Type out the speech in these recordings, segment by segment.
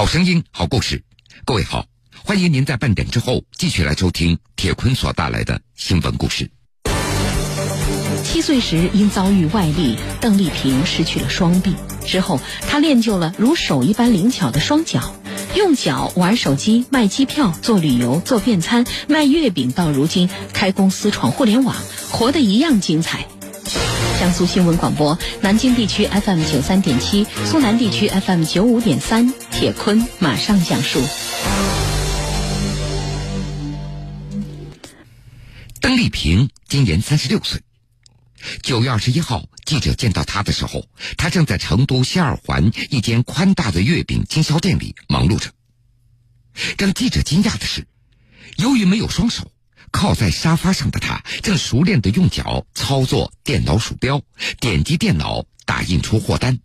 好声音，好故事。各位好，欢迎您在半点之后继续来收听铁坤所带来的新闻故事。七岁时因遭遇外力，邓丽萍失去了双臂。之后，她练就了如手一般灵巧的双脚，用脚玩手机、卖机票、做旅游、做便餐、卖月饼，到如今开公司、闯互联网，活得一样精彩。江苏新闻广播，南京地区 FM 九三点七，苏南地区 FM 九五点三。铁坤马上讲述。邓丽萍今年三十六岁。九月二十一号，记者见到她的时候，她正在成都西二环一间宽大的月饼经销店里忙碌着。让记者惊讶的是，由于没有双手。靠在沙发上的他，正熟练的用脚操作电脑鼠标，点击电脑打印出货单。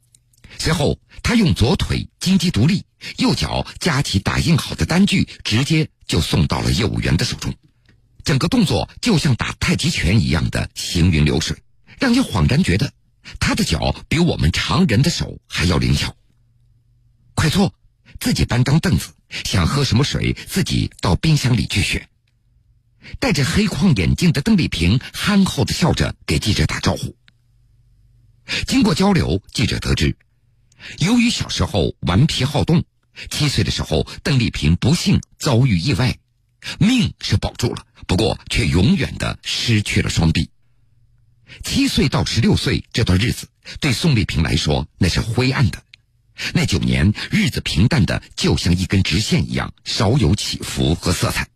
随后，他用左腿金鸡独立，右脚夹起打印好的单据，直接就送到了业务员的手中。整个动作就像打太极拳一样的行云流水，让人恍然觉得他的脚比我们常人的手还要灵巧。快坐，自己搬张凳子，想喝什么水，自己到冰箱里去选。戴着黑框眼镜的邓丽萍憨厚的笑着给记者打招呼。经过交流，记者得知，由于小时候顽皮好动，七岁的时候邓丽萍不幸遭遇意外，命是保住了，不过却永远的失去了双臂。七岁到十六岁这段日子，对宋丽萍来说那是灰暗的。那九年日子平淡的就像一根直线一样，少有起伏和色彩。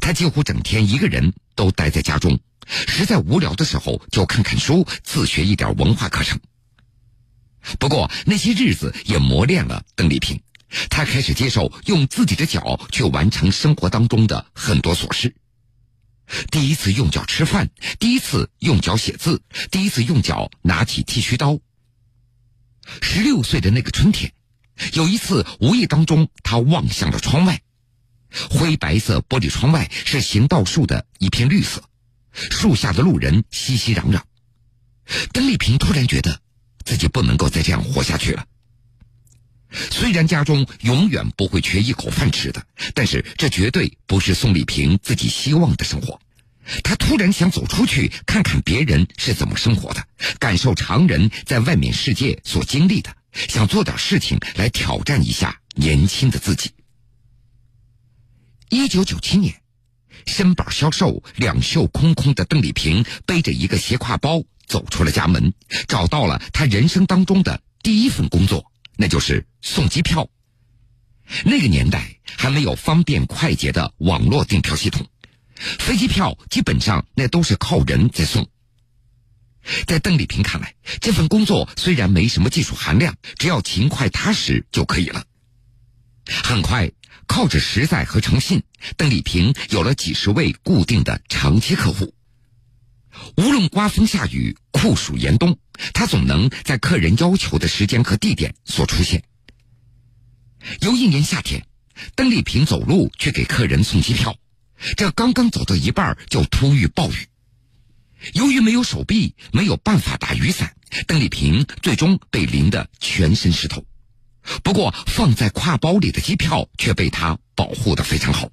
他几乎整天一个人都待在家中，实在无聊的时候就看看书，自学一点文化课程。不过那些日子也磨练了邓丽萍，她开始接受用自己的脚去完成生活当中的很多琐事。第一次用脚吃饭，第一次用脚写字，第一次用脚拿起剃须刀。十六岁的那个春天，有一次无意当中，他望向了窗外。灰白色玻璃窗外是行道树的一片绿色，树下的路人熙熙攘攘。邓丽萍突然觉得自己不能够再这样活下去了。虽然家中永远不会缺一口饭吃的，但是这绝对不是宋丽萍自己希望的生活。她突然想走出去看看别人是怎么生活的，感受常人在外面世界所经历的，想做点事情来挑战一下年轻的自己。一九九七年，身板消瘦、两袖空空的邓丽萍背着一个斜挎包走出了家门，找到了她人生当中的第一份工作，那就是送机票。那个年代还没有方便快捷的网络订票系统，飞机票基本上那都是靠人在送。在邓丽萍看来，这份工作虽然没什么技术含量，只要勤快踏实就可以了。很快。靠着实在和诚信，邓丽萍有了几十位固定的长期客户。无论刮风下雨、酷暑严冬，她总能在客人要求的时间和地点所出现。有一年夏天，邓丽萍走路去给客人送机票，这刚刚走到一半，就突遇暴雨。由于没有手臂，没有办法打雨伞，邓丽萍最终被淋得全身湿透。不过，放在挎包里的机票却被他保护的非常好。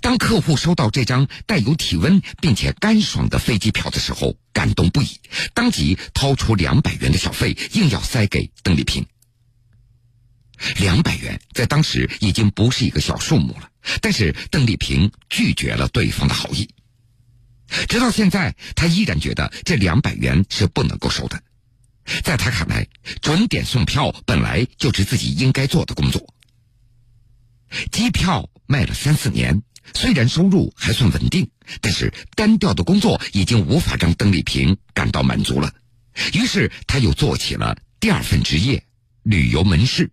当客户收到这张带有体温并且干爽的飞机票的时候，感动不已，当即掏出两百元的小费，硬要塞给邓丽萍。两百元在当时已经不是一个小数目了，但是邓丽萍拒绝了对方的好意。直到现在，他依然觉得这两百元是不能够收的。在他看来，准点送票本来就是自己应该做的工作。机票卖了三四年，虽然收入还算稳定，但是单调的工作已经无法让邓丽萍感到满足了。于是，他又做起了第二份职业——旅游门市。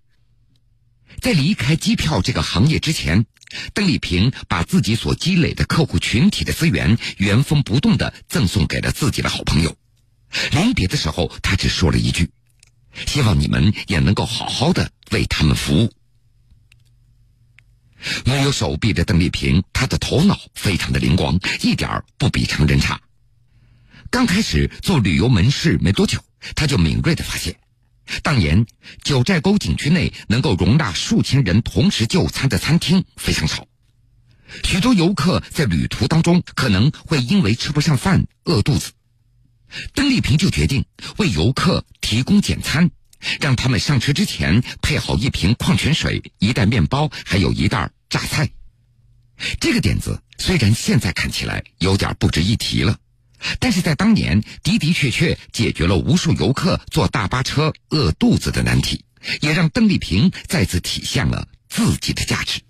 在离开机票这个行业之前，邓丽萍把自己所积累的客户群体的资源原封不动的赠送给了自己的好朋友。临别的时候，他只说了一句：“希望你们也能够好好的为他们服务。”没有手臂的邓丽萍，她的头脑非常的灵光，一点不比常人差。刚开始做旅游门市没多久，她就敏锐的发现，当年九寨沟景区内能够容纳数千人同时就餐的餐厅非常少，许多游客在旅途当中可能会因为吃不上饭饿肚子。邓丽萍就决定为游客提供简餐，让他们上车之前配好一瓶矿泉水、一袋面包，还有一袋榨菜。这个点子虽然现在看起来有点不值一提了。但是在当年的的确确解决了无数游客坐大巴车饿肚子的难题，也让邓丽萍再次体现了自己的价值。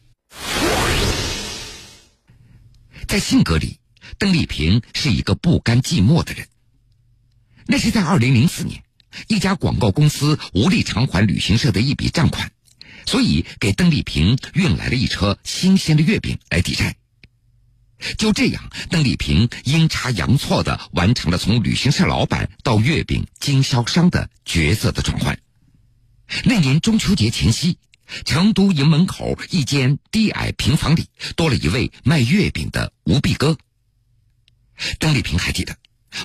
在性格里，邓丽萍是一个不甘寂寞的人。那是在二零零四年，一家广告公司无力偿还旅行社的一笔账款，所以给邓丽萍运来了一车新鲜的月饼来抵债。就这样，邓丽萍阴差阳错的完成了从旅行社老板到月饼经销商的角色的转换。那年中秋节前夕，成都营门口一间低矮平房里多了一位卖月饼的吴碧哥。邓丽萍还记得，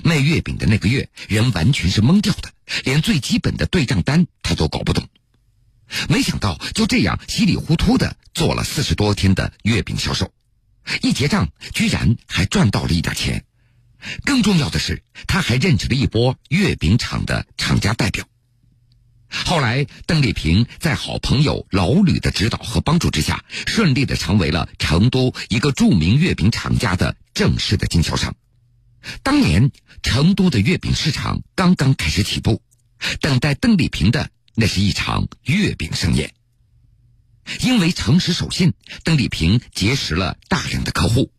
卖月饼的那个月，人完全是懵掉的，连最基本的对账单他都搞不懂。没想到就这样稀里糊涂的做了四十多天的月饼销售。一结账，居然还赚到了一点钱。更重要的是，他还认识了一波月饼厂的厂家代表。后来，邓丽萍在好朋友老吕的指导和帮助之下，顺利的成为了成都一个著名月饼厂家的正式的经销商。当年，成都的月饼市场刚刚开始起步，等待邓丽萍的那是一场月饼盛宴。因为诚实守信，邓丽萍结识了大量的客户。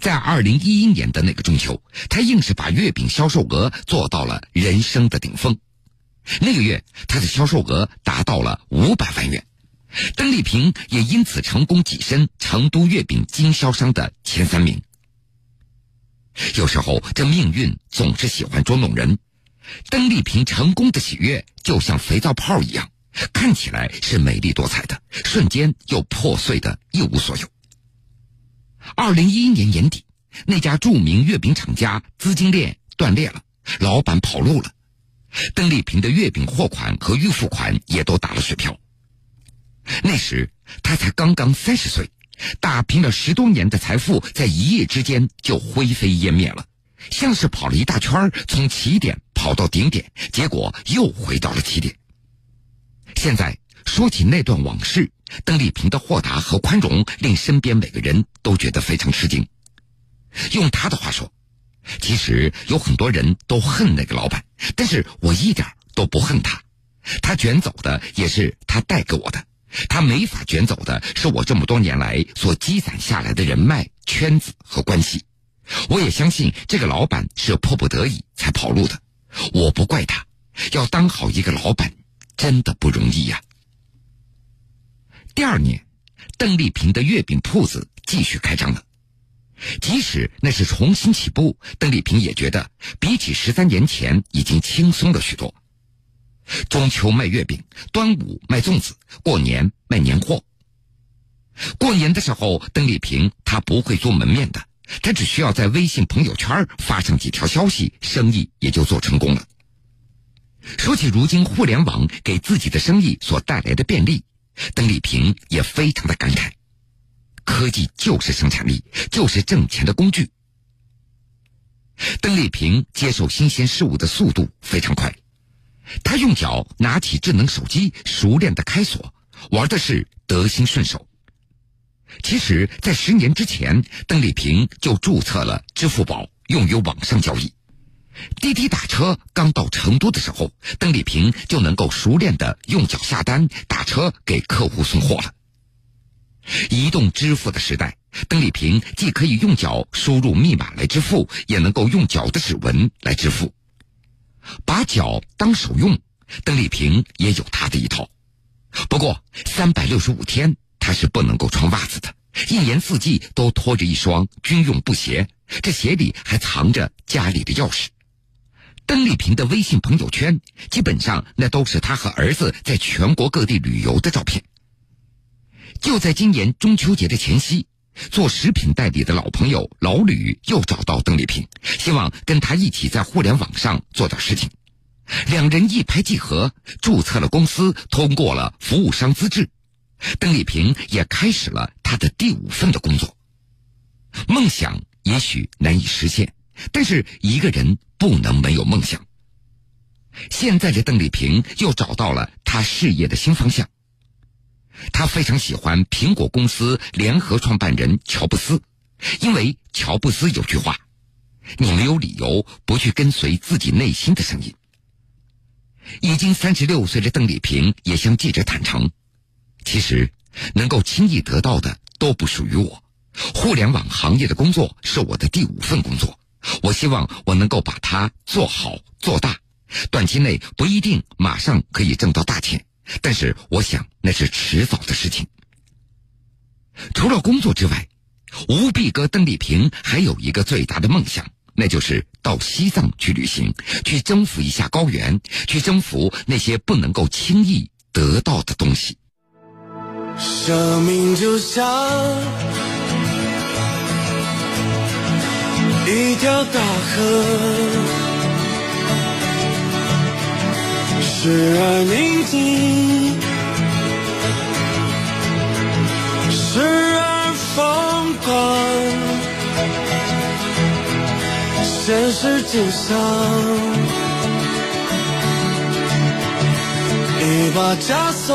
在二零一一年的那个中秋，她硬是把月饼销售额做到了人生的顶峰。那个月，她的销售额达到了五百万元，邓丽萍也因此成功跻身成都月饼经销商的前三名。有时候，这命运总是喜欢捉弄人。邓丽萍成功的喜悦，就像肥皂泡一样。看起来是美丽多彩的，瞬间又破碎的一无所有。二零一一年年底，那家著名月饼厂家资金链断裂了，老板跑路了，邓丽萍的月饼货款和预付款也都打了水漂。那时他才刚刚三十岁，打拼了十多年的财富在一夜之间就灰飞烟灭了，像是跑了一大圈，从起点跑到顶点，结果又回到了起点。现在说起那段往事，邓丽萍的豁达和宽容令身边每个人都觉得非常吃惊。用她的话说，其实有很多人都恨那个老板，但是我一点都不恨他。他卷走的也是他带给我的，他没法卷走的是我这么多年来所积攒下来的人脉圈子和关系。我也相信这个老板是迫不得已才跑路的，我不怪他。要当好一个老板。真的不容易呀。第二年，邓丽萍的月饼铺子继续开张了。即使那是重新起步，邓丽萍也觉得比起十三年前已经轻松了许多。中秋卖月饼，端午卖粽子，过年卖年货。过年的时候，邓丽萍她不会做门面的，她只需要在微信朋友圈发上几条消息，生意也就做成功了。说起如今互联网给自己的生意所带来的便利，邓丽萍也非常的感慨。科技就是生产力，就是挣钱的工具。邓丽萍接受新鲜事物的速度非常快，他用脚拿起智能手机，熟练的开锁，玩的是得心顺手。其实，在十年之前，邓丽萍就注册了支付宝，用于网上交易。滴滴打车刚到成都的时候，邓丽萍就能够熟练的用脚下单打车给客户送货了。移动支付的时代，邓丽萍既可以用脚输入密码来支付，也能够用脚的指纹来支付。把脚当手用，邓丽萍也有她的一套。不过，三百六十五天她是不能够穿袜子的，一年四季都拖着一双军用布鞋，这鞋里还藏着家里的钥匙。邓丽萍的微信朋友圈，基本上那都是她和儿子在全国各地旅游的照片。就在今年中秋节的前夕，做食品代理的老朋友老吕又找到邓丽萍，希望跟她一起在互联网上做点事情。两人一拍即合，注册了公司，通过了服务商资质。邓丽萍也开始了她的第五份的工作。梦想也许难以实现，但是一个人不能没有梦想。现在的邓丽萍又找到了她事业的新方向。他非常喜欢苹果公司联合创办人乔布斯，因为乔布斯有句话：“你没有理由不去跟随自己内心的声音。”已经三十六岁的邓丽萍也向记者坦诚：“其实，能够轻易得到的都不属于我。互联网行业的工作是我的第五份工作，我希望我能够把它做好做大。短期内不一定马上可以挣到大钱，但是我想那是迟早的事情。除了工作之外，吴碧哥邓丽萍还有一个最大的梦想。”那就是到西藏去旅行，去征服一下高原，去征服那些不能够轻易得到的东西。生命就像一条大河，时而宁静，时而疯狂。现实就像一把枷锁，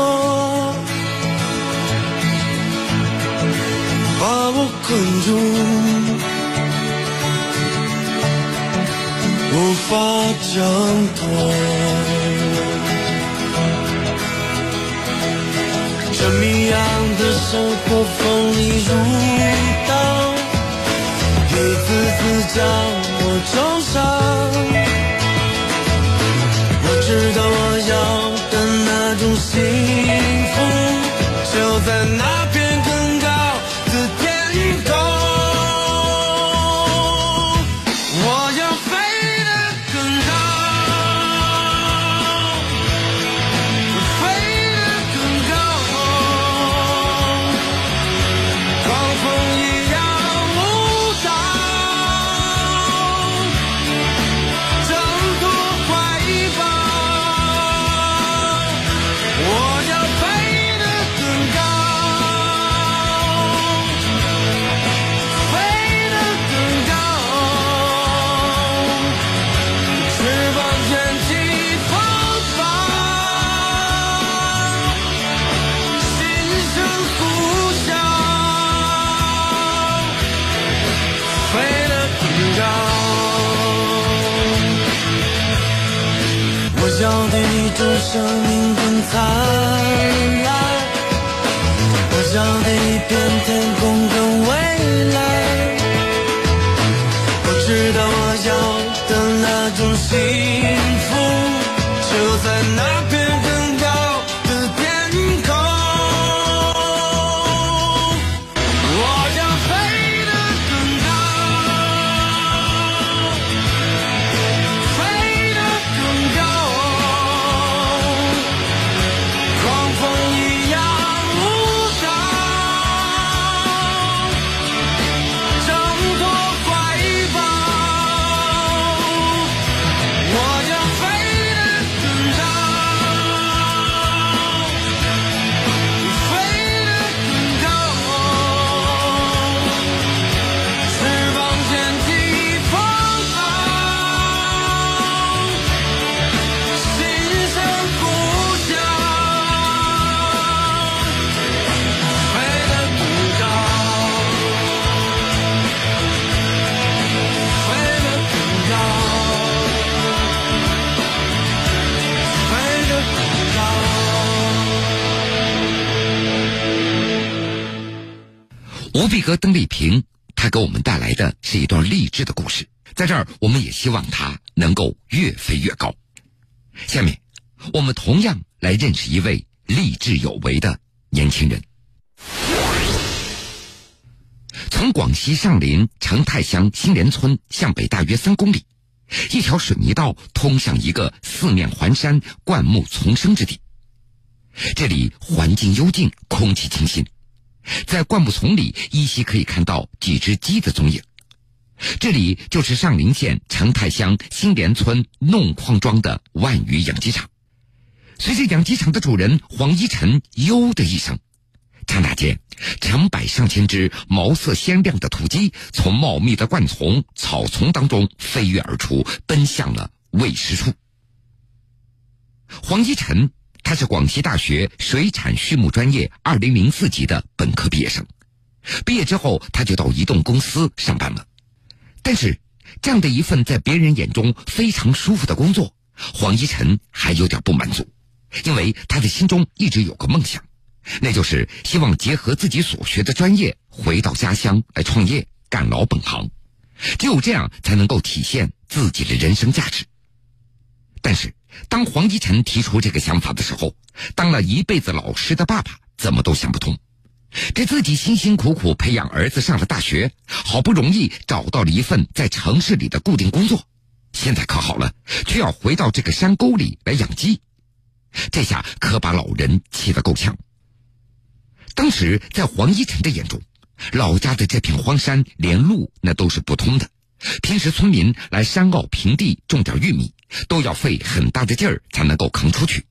把我困住，无法挣脱。的生活锋利如刀，一次次将。我重伤，我知道我要的那种幸福，就在那片。生命更灿烂，我想给一吴碧和邓丽萍，她给我们带来的是一段励志的故事。在这儿，我们也希望她能够越飞越高。下面，我们同样来认识一位励志有为的年轻人。从广西上林成泰乡新联村向北大约三公里，一条水泥道通向一个四面环山、灌木丛生之地。这里环境幽静，空气清新。在灌木丛里，依稀可以看到几只鸡的踪影。这里就是上林县成泰乡新联村弄矿庄的万余养鸡场。随着养鸡场的主人黄一晨“哟”的一声，刹那间，成百上千只毛色鲜亮的土鸡从茂密的灌丛、草丛当中飞跃而出，奔向了喂食处。黄一晨，他是广西大学水产畜牧专业二零零四级的本科毕业生。毕业之后，他就到移动公司上班了。但是，这样的一份在别人眼中非常舒服的工作，黄一晨还有点不满足，因为他的心中一直有个梦想，那就是希望结合自己所学的专业，回到家乡来创业，干老本行。只有这样，才能够体现自己的人生价值。但是，当黄一晨提出这个想法的时候，当了一辈子老师的爸爸怎么都想不通。这自己辛辛苦苦培养儿子上了大学，好不容易找到了一份在城市里的固定工作，现在可好了，却要回到这个山沟里来养鸡，这下可把老人气得够呛。当时在黄一晨的眼中，老家的这片荒山连路那都是不通的，平时村民来山坳平地种点玉米，都要费很大的劲儿才能够扛出去。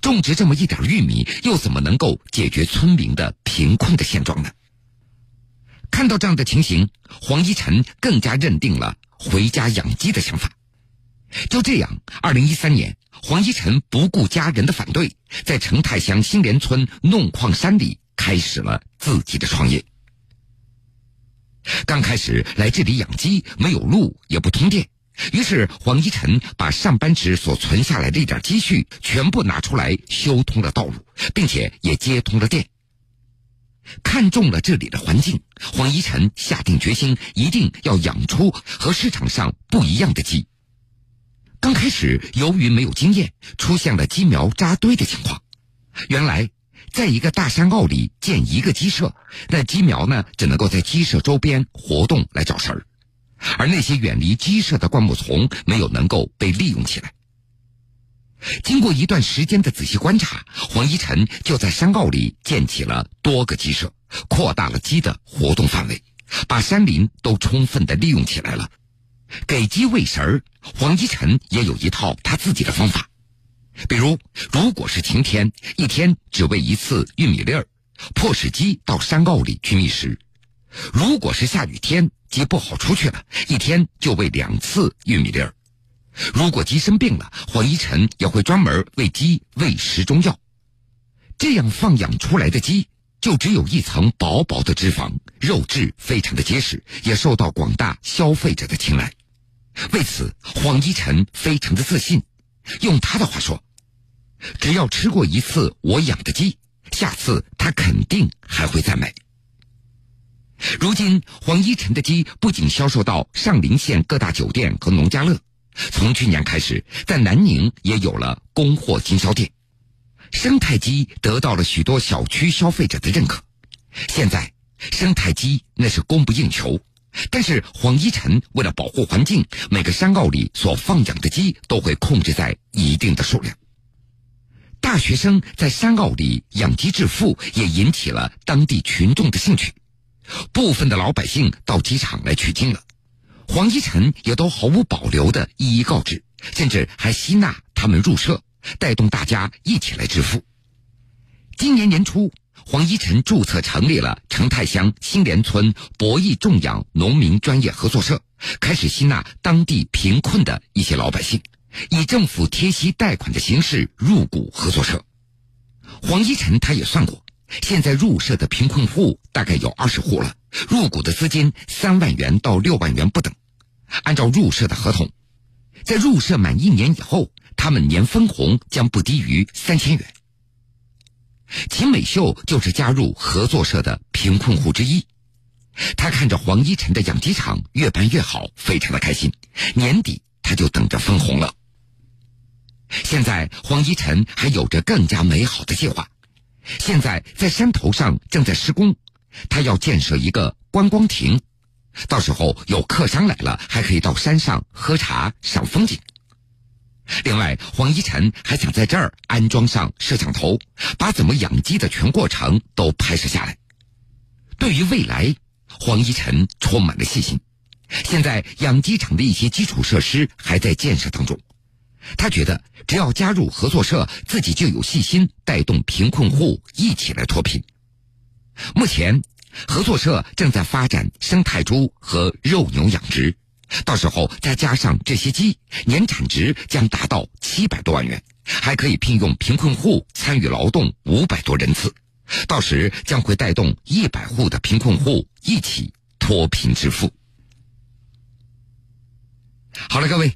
种植这么一点玉米，又怎么能够解决村民的贫困的现状呢？看到这样的情形，黄一晨更加认定了回家养鸡的想法。就这样，二零一三年，黄一晨不顾家人的反对，在成泰乡新联村弄矿山里开始了自己的创业。刚开始来这里养鸡，没有路，也不通电。于是，黄一晨把上班时所存下来的一点积蓄全部拿出来修通了道路，并且也接通了电。看中了这里的环境，黄一晨下定决心，一定要养出和市场上不一样的鸡。刚开始，由于没有经验，出现了鸡苗扎堆的情况。原来，在一个大山坳里建一个鸡舍，那鸡苗呢，只能够在鸡舍周边活动来找食儿。而那些远离鸡舍的灌木丛没有能够被利用起来。经过一段时间的仔细观察，黄一晨就在山坳里建起了多个鸡舍，扩大了鸡的活动范围，把山林都充分的利用起来了。给鸡喂食儿，黄一晨也有一套他自己的方法。比如，如果是晴天，一天只喂一次玉米粒儿，迫使鸡到山坳里去觅食；如果是下雨天，鸡不好出去了，一天就喂两次玉米粒儿。如果鸡生病了，黄一晨也会专门为鸡喂食中药。这样放养出来的鸡就只有一层薄薄的脂肪，肉质非常的结实，也受到广大消费者的青睐。为此，黄一晨非常的自信。用他的话说：“只要吃过一次我养的鸡，下次他肯定还会再买。”如今，黄一晨的鸡不仅销售到上林县各大酒店和农家乐，从去年开始，在南宁也有了供货经销店。生态鸡得到了许多小区消费者的认可。现在，生态鸡那是供不应求，但是黄一晨为了保护环境，每个山坳里所放养的鸡都会控制在一定的数量。大学生在山坳里养鸡致富，也引起了当地群众的兴趣。部分的老百姓到机场来取经了，黄一晨也都毫无保留的一一告知，甚至还吸纳他们入社，带动大家一起来致富。今年年初，黄一晨注册成立了成泰乡新联村博弈种养农民专业合作社，开始吸纳当地贫困的一些老百姓，以政府贴息贷款的形式入股合作社。黄一晨他也算过。现在入社的贫困户大概有二十户了，入股的资金三万元到六万元不等。按照入社的合同，在入社满一年以后，他们年分红将不低于三千元。秦美秀就是加入合作社的贫困户之一，她看着黄一晨的养鸡场越办越好，非常的开心。年底她就等着分红了。现在黄一晨还有着更加美好的计划。现在在山头上正在施工，他要建设一个观光亭，到时候有客商来了，还可以到山上喝茶赏风景。另外，黄一晨还想在这儿安装上摄像头，把怎么养鸡的全过程都拍摄下来。对于未来，黄一晨充满了信心。现在养鸡场的一些基础设施还在建设当中。他觉得，只要加入合作社，自己就有信心带动贫困户一起来脱贫。目前，合作社正在发展生态猪和肉牛养殖，到时候再加上这些鸡，年产值将达到七百多万元，还可以聘用贫困户参与劳动五百多人次，到时将会带动一百户的贫困户一起脱贫致富。好了，各位。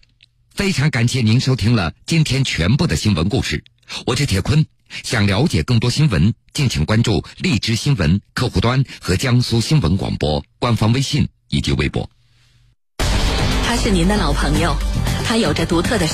非常感谢您收听了今天全部的新闻故事，我是铁坤。想了解更多新闻，敬请关注荔枝新闻客户端和江苏新闻广播官方微信以及微博。他是您的老朋友，他有着独特的。